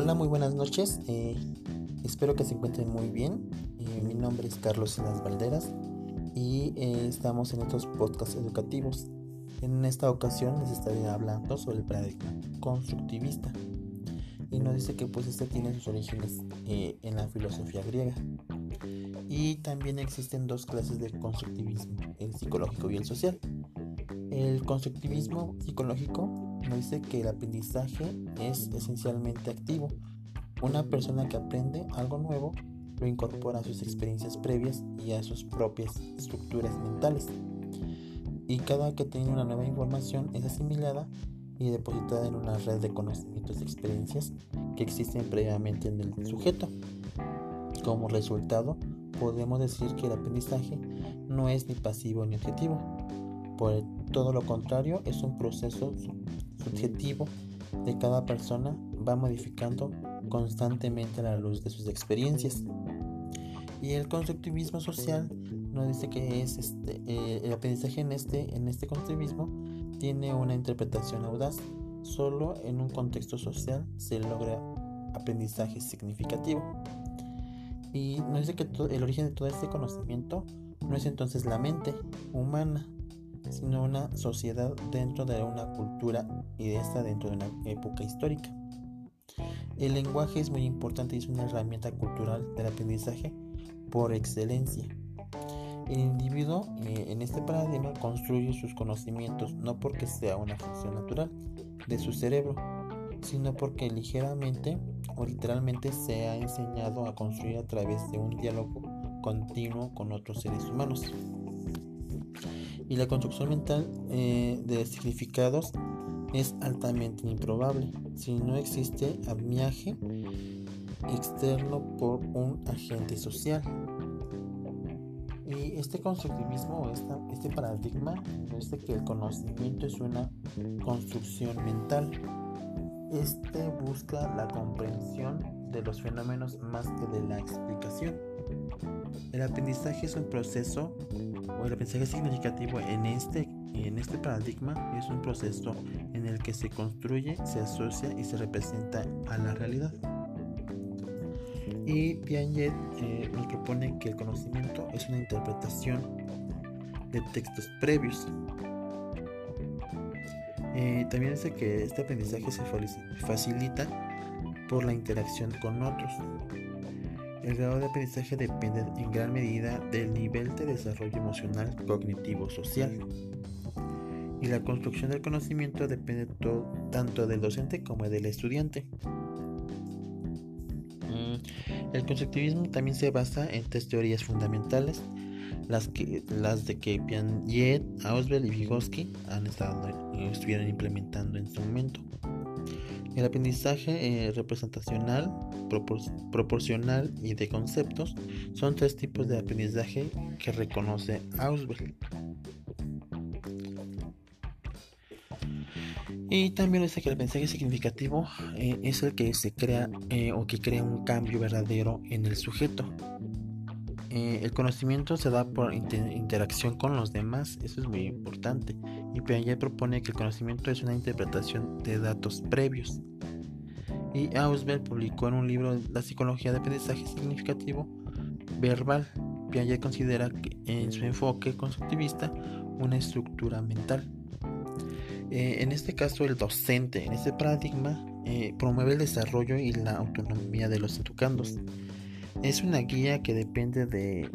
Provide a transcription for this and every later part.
Hola, muy buenas noches. Eh, espero que se encuentren muy bien. Eh, mi nombre es Carlos Silas Valderas y eh, estamos en estos podcasts educativos. En esta ocasión les estaré hablando sobre el paradigma constructivista. Y nos dice que pues este tiene sus orígenes en la filosofía griega. Y también existen dos clases de constructivismo, el psicológico y el social. El constructivismo psicológico dice que el aprendizaje es esencialmente activo. Una persona que aprende algo nuevo lo incorpora a sus experiencias previas y a sus propias estructuras mentales. Y cada que tiene una nueva información es asimilada y depositada en una red de conocimientos y experiencias que existen previamente en el sujeto. Como resultado, podemos decir que el aprendizaje no es ni pasivo ni objetivo. Por todo lo contrario, es un proceso subjetivo de cada persona va modificando constantemente la luz de sus experiencias. Y el constructivismo social nos dice que es este, eh, el aprendizaje en este, en este constructivismo tiene una interpretación audaz. Solo en un contexto social se logra aprendizaje significativo. Y nos dice que el origen de todo este conocimiento no es entonces la mente humana, sino una sociedad dentro de una cultura y de esta dentro de una época histórica. El lenguaje es muy importante y es una herramienta cultural del aprendizaje por excelencia. El individuo eh, en este paradigma construye sus conocimientos no porque sea una función natural de su cerebro, sino porque ligeramente o literalmente se ha enseñado a construir a través de un diálogo continuo con otros seres humanos y la construcción mental eh, de significados es altamente improbable si no existe amiaje externo por un agente social. Y este constructivismo, este paradigma, dice que el conocimiento es una construcción mental. Este busca la comprensión de los fenómenos más que de la explicación. El aprendizaje es un proceso o el aprendizaje significativo en este, en este paradigma es un proceso en el que se construye, se asocia y se representa a la realidad. Y Piaget eh, nos propone que el conocimiento es una interpretación de textos previos. Eh, también dice que este aprendizaje se facilita por la interacción con otros. El grado de aprendizaje depende en gran medida del nivel de desarrollo emocional, cognitivo, social. Y la construcción del conocimiento depende tanto del docente como del estudiante. Mm, el constructivismo también se basa en tres teorías fundamentales, las, que, las de que Piaget, Ausubel y Vygotsky han estado, estuvieron implementando en su momento. El aprendizaje eh, representacional, proporcional y de conceptos son tres tipos de aprendizaje que reconoce Ausberg. Y también dice que el aprendizaje significativo eh, es el que se crea eh, o que crea un cambio verdadero en el sujeto. el conocimiento se da por interacción con los demás, eso es muy importante. Y Piaget propone que el conocimiento es una interpretación de datos previos. Y Ausberg publicó en un libro La psicología de aprendizaje significativo verbal. Piaget considera que en su enfoque constructivista una estructura mental. Eh, en este caso, el docente en este paradigma eh, promueve el desarrollo y la autonomía de los educandos. Es una guía que depende de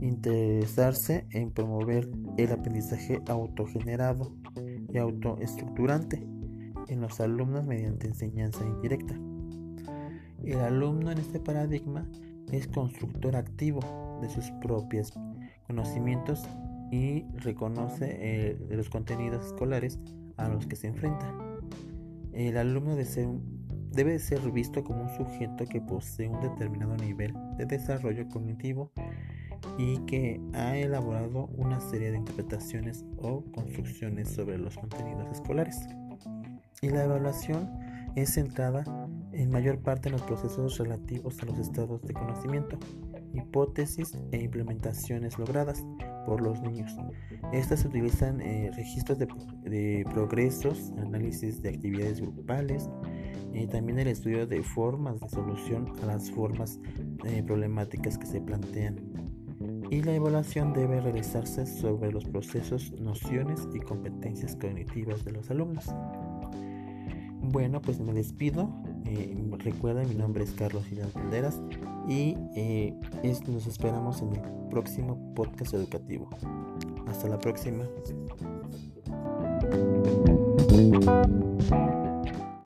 interesarse en promover el aprendizaje autogenerado y autoestructurante en los alumnos mediante enseñanza indirecta. El alumno en este paradigma es constructor activo de sus propios conocimientos y reconoce eh, los contenidos escolares a los que se enfrenta. El alumno debe ser, debe ser visto como un sujeto que posee un determinado nivel de desarrollo cognitivo y que ha elaborado una serie de interpretaciones o construcciones sobre los contenidos escolares. Y la evaluación es centrada en mayor parte en los procesos relativos a los estados de conocimiento, hipótesis e implementaciones logradas por los niños. Estas utilizan eh, registros de, progresos, análisis de actividades grupales eh, también el estudio de formas de solución a las formas eh, problemáticas que se plantean. Y la evaluación debe realizarse sobre los procesos, nociones y competencias cognitivas de los alumnos. Bueno, pues me despido. Eh, recuerda, mi nombre es Carlos Gilas Valderas y nos esperamos en el próximo podcast educativo. Hasta la próxima.